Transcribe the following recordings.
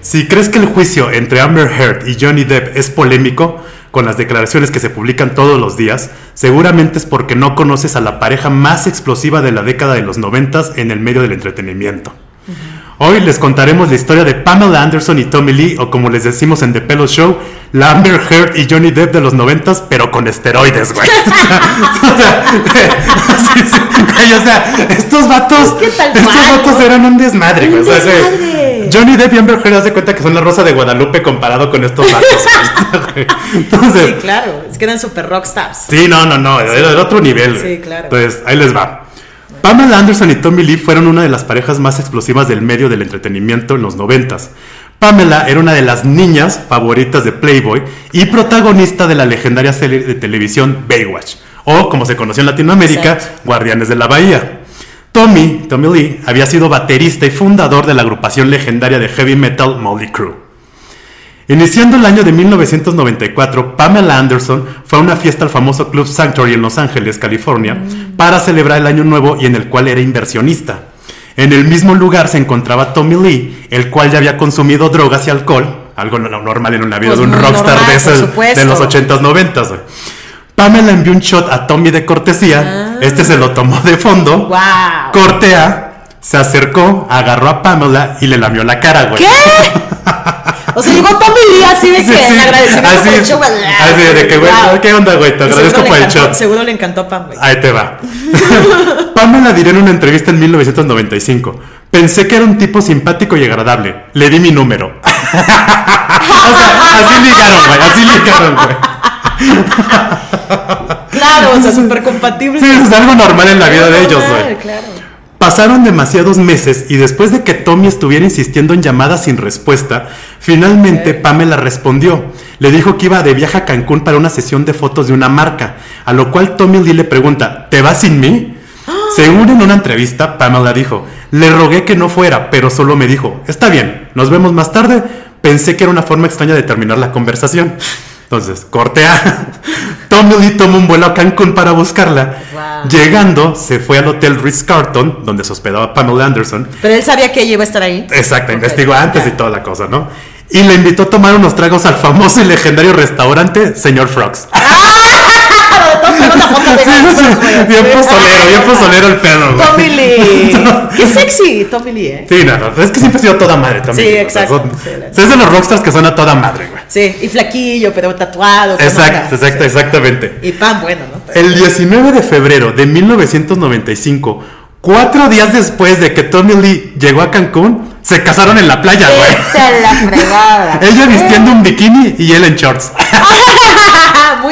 Si crees que el juicio entre Amber Heard y Johnny Depp es polémico, con las declaraciones que se publican todos los días, seguramente es porque no conoces a la pareja más explosiva de la década de los noventas en el medio del entretenimiento. Hoy les contaremos la historia de Pamela Anderson y Tommy Lee, o como les decimos en The Pelo Show, la Amber Heard y Johnny Depp de los noventas, pero con esteroides, güey. o, sea, sí, sí, güey, o sea, estos vatos, Es que tal estos cual, vatos ¿no? eran un desmadre, güey. Un O sea, güey, desmadre. Johnny Depp y Amber Heard, haz de cuenta que son la rosa de Guadalupe comparado con estos vatos. güey. Entonces, Sí, claro. Es que eran super rockstars. Sí, no, no, no, era de otro nivel. Sí, claro. Entonces, ahí les va. Pamela Anderson y Tommy Lee fueron una de las parejas más explosivas del medio del entretenimiento en los noventas. Pamela era una de las niñas favoritas de Playboy y protagonista de la legendaria serie de televisión Baywatch, o como se conoció en Latinoamérica, Exacto. Guardianes de la Bahía. Tommy, Tommy Lee, había sido baterista y fundador de la agrupación legendaria de heavy metal Motley Crue. Iniciando el año de 1994, Pamela Anderson fue a una fiesta al famoso Club Sanctuary en Los Ángeles, California, para celebrar el año nuevo y en el cual era inversionista. En el mismo lugar se encontraba Tommy Lee, el cual ya había consumido drogas y alcohol, algo no- normal en una vida Pues de un rockstar normal, de, esos- de los 80s, 90s. güey. Pamela envió un shot a Tommy de cortesía, este se lo tomó de fondo, ¡Wow! cortea, se acercó, agarró a Pamela y le lamió la cara, güey. ¿Qué? O sea, llegó Tommy Lee así de que Sí, sí. en agradecimiento Así, por el show. así de que, güey, Wow. ¿qué onda, güey? Te agradezco por el encantó- shot. Seguro le encantó a Pam, güey. Ahí te va. Pamela diré en una entrevista en 1995. Pensé que era un tipo simpático y agradable. Le di mi número. o sea, así ligaron, güey. Así ligaron, güey. Claro, o sea, súper compatible. Sí, es algo normal en la vida de ellos, Claro, güey. Claro. Pasaron demasiados meses y después de que Tommy estuviera insistiendo en llamadas sin respuesta, finalmente Pamela respondió. Le dijo que iba de viaje a Cancún para una sesión de fotos de una marca, a lo cual Tommy Lee le pregunta, ¿te vas sin mí? Según en una entrevista, Pamela dijo, le rogué que no fuera, pero solo me dijo, está bien, nos vemos más tarde. Pensé que era una forma extraña de terminar la conversación. Entonces, cortea. Tommy Lee tomó un vuelo a Cancún para buscarla. Wow. Llegando, se fue al hotel Ritz Carlton, donde se hospedaba Pamela Anderson. Pero él sabía que ella iba a estar ahí. Exacto, investigó antes y toda la cosa, ¿no? Y le invitó a tomar unos tragos al famoso y legendario restaurante Señor Frogs. Tengo una foto de Sí, sí, sí, bien pozolero, bien pozolero el pedo, güey. Tommy Lee. Qué sexy, Tommy Lee, ¿eh? Sí, no, no, es que siempre ha sido toda madre también. Sí, o sea, exacto, son- sí, la- es de los rockstars que son a toda madre, güey. Sí, y flaquillo, pero tatuado. Exacto, exacto, exactamente. Y pan, bueno, ¿no? El 19 de febrero de 1995, cuatro días después de que Tommy Lee llegó a Cancún, se casaron en la playa, güey. La fregada. Ella vistiendo un bikini y él en shorts.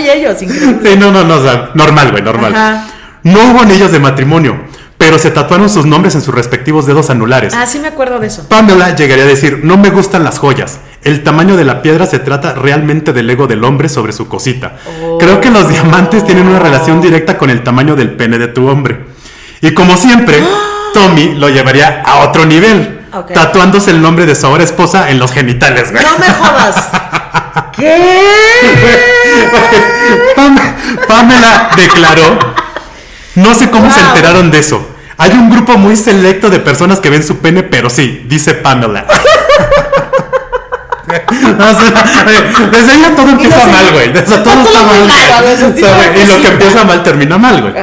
Ellos, increíble. Sí, no, no, no, o sea, normal, güey, normal. Ajá. No hubo anillos de matrimonio, pero se tatuaron sus nombres en sus respectivos dedos anulares. Ah, sí me acuerdo de eso. Pamela llegaría a decir, no me gustan las joyas. El tamaño de la piedra se trata realmente del ego del hombre sobre su cosita. Oh. Creo que los diamantes tienen una relación directa con el tamaño del pene de tu hombre. Y como siempre, Tommy lo llevaría a otro nivel, tatuándose el nombre de su ahora esposa en los genitales. güey. No me jodas. ¿Qué? Pam- Pamela declaró, no sé cómo se enteraron de eso. Hay un grupo muy selecto de personas que ven su pene, pero sí, dice Pamela. O sea, desde ya todo empieza mal, güey. O sea, todo está mal. y lo que empieza mal termina mal, güey.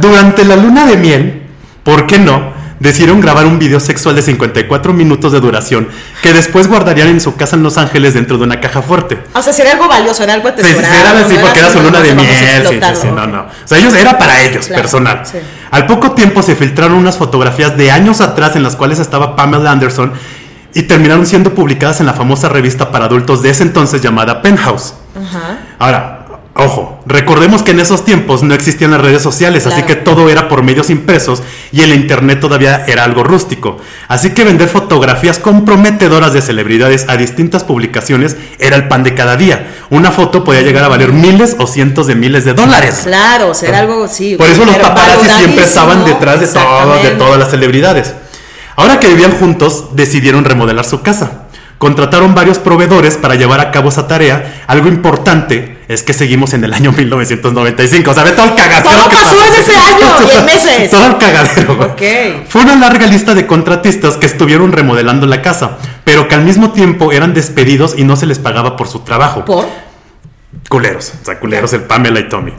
Durante la luna de miel, ¿por qué no? Decidieron grabar un video sexual de 54 minutos de duración que después guardarían en su casa en Los Ángeles dentro de una caja fuerte. O sea, sería algo valioso, era algo sí, atesorado. sí, era así no porque era su luna de miel, sí, sí, sí, no, no. O sea, ellos era para ellos, Claro, personal. sí. Al poco tiempo se filtraron unas fotografías de años atrás en las cuales estaba Pamela Anderson y terminaron siendo publicadas en la famosa revista para adultos de ese entonces llamada Penthouse. Ajá. Ahora, ojo, recordemos que en esos tiempos no existían las redes sociales, así que todo era por medios impresos y el internet todavía era algo rústico. Así que vender fotografías comprometedoras de celebridades a distintas publicaciones era el pan de cada día. Una foto podía llegar a valer miles o cientos de miles de dólares. Claro, o sea, era algo, sí. Por eso los paparazzi siempre estaban detrás de, todo- de exactamente. todas las celebridades. Ahora que vivían juntos, decidieron remodelar su casa. Contrataron varios proveedores para llevar a cabo esa tarea. Algo importante es que seguimos en el año 1995. O sea, ve todo el cagadero. Todo que pasó en ese año y en meses. Todo el cagadero. güey. Ok. Fue una larga lista de contratistas que estuvieron remodelando la casa, pero que al mismo tiempo eran despedidos y no se les pagaba por su trabajo. ¿Por? Culeros, o sea, culeros, el Pamela y Tommy.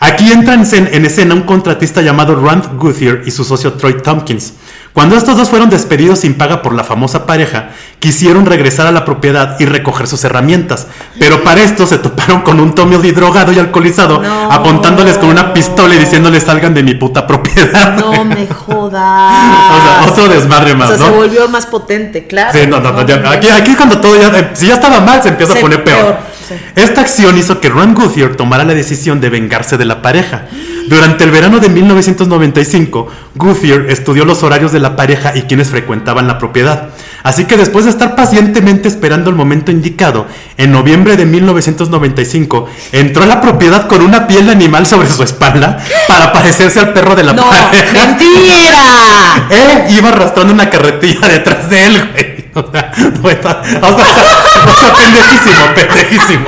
Aquí entra en, en escena un contratista llamado Rand Guthier y su socio Troy Tompkins. Cuando estos dos fueron despedidos sin paga por la famosa pareja, quisieron regresar a la propiedad y recoger sus herramientas. Pero para esto se toparon con un Tommy Lee drogado y alcoholizado, No. apuntándoles con una pistola y diciéndoles salgan de mi puta propiedad. No me jodas. O sea, otro desmadre más, O sea, ¿no? se volvió más potente, claro. Sí, no, no, no, ya- aquí, aquí cuando todo ya, eh, si ya estaba mal, se empieza Se- a poner peor. peor, sí. Esta acción hizo que Ron Guthier tomara la decisión de vengarse de la pareja. Durante el verano de 1995, Guthier estudió los horarios de la pareja y quienes frecuentaban la propiedad. Así que después de estar pacientemente esperando el momento indicado, en noviembre de 1995, entró a la propiedad con una piel de animal sobre su espalda para parecerse al perro de la No, pareja. mentira. Él iba arrastrando una carretilla detrás de él, güey. O sea, está- sea, o sea, pendejísimo, pendejísimo.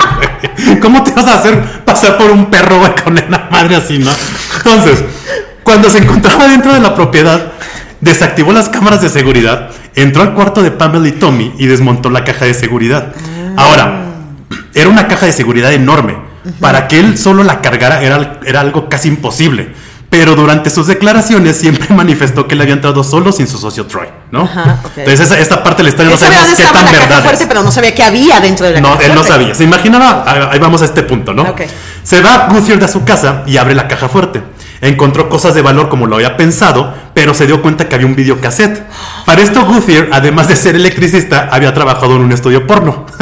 ¿Cómo te vas a hacer pasar por un perro, con una madre así, no? Entonces, cuando se encontraba dentro de la propiedad, desactivó las cámaras de seguridad, entró al cuarto de Pamela y Tommy y desmontó la caja de seguridad. Ahora, era una caja de seguridad enorme. Para que él solo la cargara era, era algo casi imposible. Pero durante sus declaraciones siempre manifestó que él había entrado solo sin su socio Troy, ¿no? Ajá. Entonces esa- esta parte de la historia Él no sabía qué tan verdad fuerte, pero no sabía qué había dentro de la No, caja él no sabía. Se imaginaba, ahí vamos a este punto, ¿no? Ok. Se va Guthier de su casa y abre la caja fuerte. Encontró cosas de valor como lo había pensado, pero se dio cuenta que había un videocassette. Para esto Guthier, además de ser electricista, había trabajado en un estudio porno.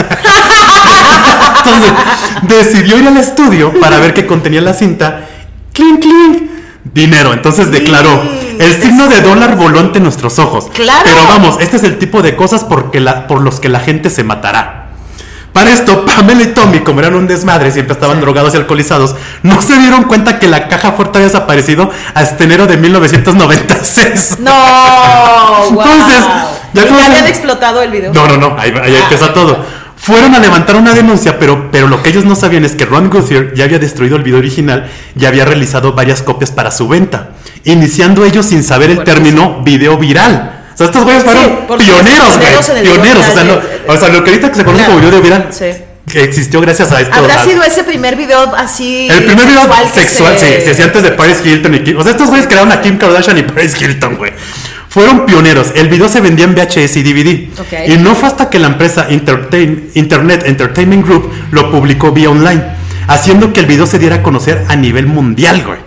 Entonces, decidió ir al estudio para ver qué contenía la cinta. ¡Clink, clink! Dinero. Entonces declaró, el signo de dólar voló ante nuestros ojos. ¡Claro! Pero vamos, este es el tipo de cosas porque la- por los que la gente se matará. Para esto, Pamela y Tommy, como eran un desmadre, siempre estaban drogados y alcoholizados, no se dieron cuenta que la caja fuerte había desaparecido hasta enero de 1996. No, wow. Entonces, ya ¿Y como habían explotado el video. No, no, no, ahí, ahí empieza todo. Fueron a levantar una denuncia, pero, pero lo que ellos no sabían es que Ron Guthier ya había destruido el video original y había realizado varias copias para su venta, iniciando ellos sin saber el término video viral. O sea, estos güeyes fueron pioneros, güey. Pioneros. O sea, eh, o sea, lo que ahorita que se conoce claro, como video viral sí. que existió gracias a esto. Habrá sido ese primer video así. el primer video sexual, se- sí, sí, sí, antes de Paris Hilton y Kim. O sea, estos güeyes crearon a Kim Kardashian y Paris Hilton, güey. Fueron pioneros. El video se vendía en VHS y DVD. Y no fue hasta que la empresa Entertain- Internet Entertainment Group lo publicó vía online, haciendo que el video se diera a conocer a nivel mundial, güey.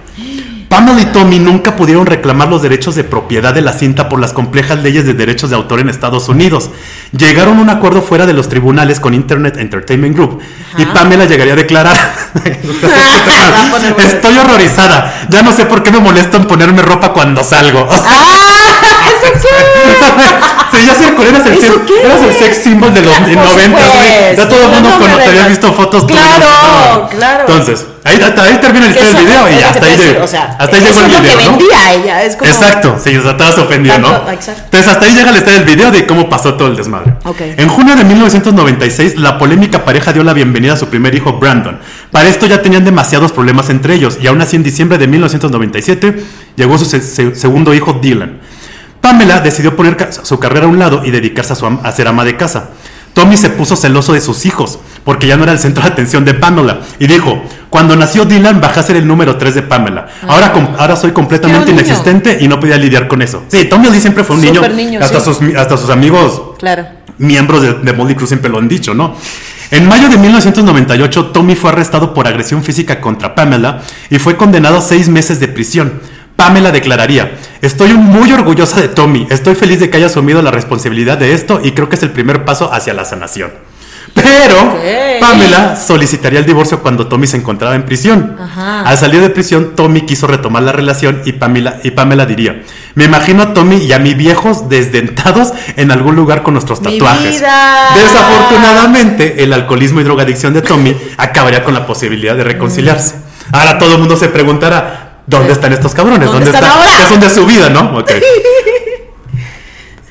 Pamela y Tommy nunca pudieron reclamar los derechos de propiedad de la cinta por las complejas leyes de derechos de autor en Estados Unidos. Llegaron a un acuerdo fuera de los tribunales con Internet Entertainment Group y. Pamela llegaría a declarar. Estoy horrorizada. Ya no sé por qué me molesta en ponerme ropa cuando salgo. ¡Ah! ¿Eso qué? Sí, ya sé, eras el, ¿Eso qué? eras el sex symbol de los Por 90, güey. Ya todo el mundo cuando te había visto fotos. Claro, claro. Entonces, ahí, hasta ahí termina el del video y hasta ahí, llegó- o sea, hasta ahí llegó el es lo video, que ¿no? vendía ella, es como- Exacto, sí, o sea, te ofendido, ¿no? Exacto. Entonces, hasta ahí llega la historia del video de cómo pasó todo el desmadre. Ok. En junio de 1996, la polémica pareja dio la bienvenida a su primer hijo, Brandon. Para esto ya tenían demasiados problemas entre ellos, y aún así en diciembre de 1997 llegó su se- segundo hijo, Dylan. Pamela decidió poner su carrera a un lado y dedicarse a, su am- a ser ama de casa. Tommy se puso celoso de sus hijos, porque ya no era el centro de atención de Pamela, y dijo, cuando nació Dylan bajé a ser el número 3 de Pamela. Ahora, com- ahora soy completamente inexistente y no podía lidiar con eso. Sí, Tommy Lee siempre fue un niño, niño, hasta, sí. sus, hasta sus amigos Claro. miembros de, de Motley Crue siempre lo han dicho, ¿no? En mayo de 1998, Tommy fue arrestado por agresión física contra Pamela y fue condenado a seis meses de prisión. Pamela declararía, estoy muy orgullosa de Tommy, estoy feliz de que haya asumido la responsabilidad de esto y creo que es el primer paso hacia la sanación. Pero. Pamela solicitaría el divorcio cuando Tommy se encontraba en prisión. Ajá. Al salir de prisión, Tommy quiso retomar la relación y Pamela, y Pamela diría, me imagino a Tommy y a mi viejos desdentados en algún lugar con nuestros tatuajes. Desafortunadamente, el alcoholismo y drogadicción de Tommy acabaría con la posibilidad de reconciliarse. Ahora todo el mundo se preguntará, ¿dónde están estos cabrones? ¿Dónde ¿Dónde, están están? ahora? ¿Qué son de su vida, no? Ok.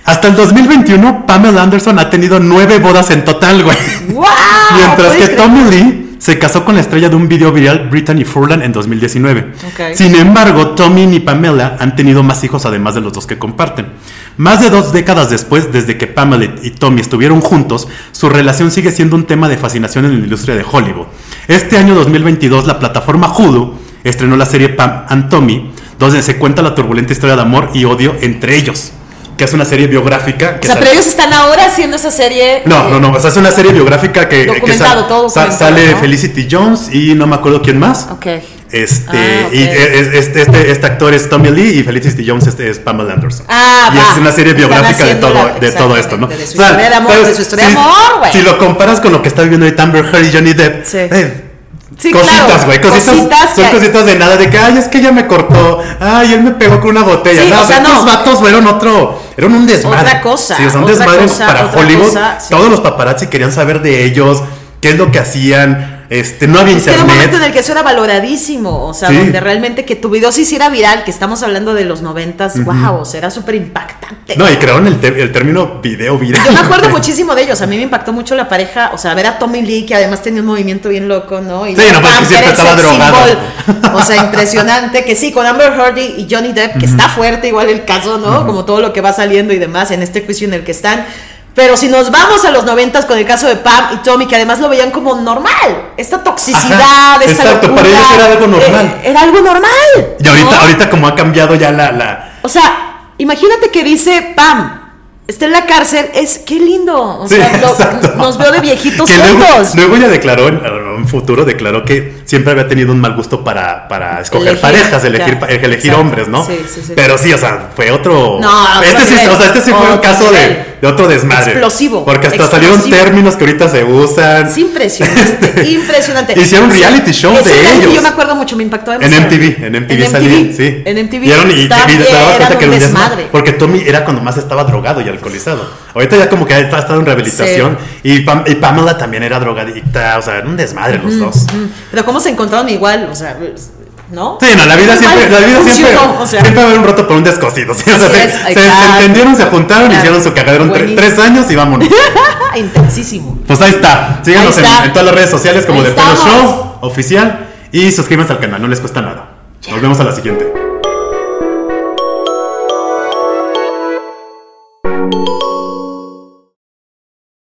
Hasta el 2021, Pamela Anderson ha tenido nueve bodas en total, güey. ¡Wow! Mientras que ¿Puedes Tommy Lee se casó con la estrella de un video viral, Brittany Furlan, en 2019. Ok. Sin embargo, Tommy y Pamela han tenido más hijos además de los dos que comparten. Más de dos décadas después, desde que Pamela y Tommy estuvieron juntos, su relación sigue siendo un tema de fascinación en la industria de Hollywood. Este año 2022, la plataforma Hulu estrenó la serie Pam and Tommy, donde se cuenta la turbulenta historia de amor y odio entre ellos, que es una serie biográfica. Que O sea, sale- pero ellos están ahora haciendo esa serie. no, no, no, o sea, es una serie biográfica que, todo sale ¿no? Felicity Jones y no me acuerdo quién más. Ok. Este, Ah, y eh, este, este, este actor es Tommy Lee y Felicity Jones este es Pamela Anderson. Ah, y va. es una serie biográfica de todo, la- de todo esto, ¿no? de su O sea, historia de amor, pues, de su historia de amor, güey. Si lo comparas con lo que está viviendo ahorita Amber Heard y Johnny Depp, Sí. eh, Sí, cositas, claro, güey, cositas, cositas son cositas de nada, de que, ay, es que ella me cortó, ay, él me pegó con una botella. Sí, no, o sea, estos no. vatos fueron otro, eran un desmadre. Otra cosa, Sí, o sea, un otra desmadre cosa, para Hollywood. cosa, sí. Todos los paparazzi querían saber de ellos, qué es lo que hacían, este, no había Es que era un momento en internet. el que eso era valoradísimo, o sea, Sí. donde realmente que tu video se hiciera viral, que estamos hablando de los noventas, wow, o sea, era súper impactante. No, y crearon el, término video viral. Yo me acuerdo muchísimo de ellos, a mí me impactó mucho la pareja, o sea, ver a Tommy Lee, que además tenía un movimiento bien loco, ¿no? Y Sí, no, pues, siempre estaba drogado. O sea, impresionante, que sí, con Amber Heard y y Johnny Depp, que está fuerte igual el caso, ¿no? Como todo lo que va saliendo y demás en este juicio en el que están. Pero si nos vamos a los noventas con el caso de Pam y Tommy, que además lo veían como normal, esta toxicidad, Ajá, esta exacto, locura, para ellos era algo normal. eh, era algo normal. Y ahorita, ¿no? ahorita como ha cambiado ya la, la, O sea, imagínate que dice Pam, está en la cárcel, es qué lindo. O Sí, sea, lo- nos veo de viejitos que luego, juntos. luego ella declaró en un futuro declaró que siempre había tenido un mal gusto para, para escoger Elegir, parejas, elegir, elegir exacto. hombres, ¿no? Sí, sí, sí. Pero sí, o sea, fue otro. No, este sí, o sea, este sí fue un caso de, de otro desmadre. Explosivo, Porque hasta explosivo. salieron términos que ahorita se usan. Es impresionante, impresionante. Hicieron reality show de ellos. Yo me acuerdo mucho, me impactó En. MTV, en MTV En salí, MTV, sí. En MTV. Y, eran- y dabas que era un desmadre. Porque Tommy era cuando más estaba drogado y alcoholizado. Ahorita ya como que ha estado en rehabilitación. Y, Pam- y Pamela también era drogadicta. O sea, era un desmadre los dos. Mm, Pero cómo se encontraron igual, o sea, ¿no? Sí, no, la vida siempre, la vida siempre, o sea. siempre va a haber un roto por un descosido. ¿sí? O sea, Así se, entendieron, se juntaron, Claro. hicieron su cagadero tre- tres años y vámonos. Intensísimo. Pues ahí está. Síganos Ahí en, está. en todas las redes sociales como The. Show oficial y suscríbanse al canal, no les cuesta nada. Nos vemos a la siguiente.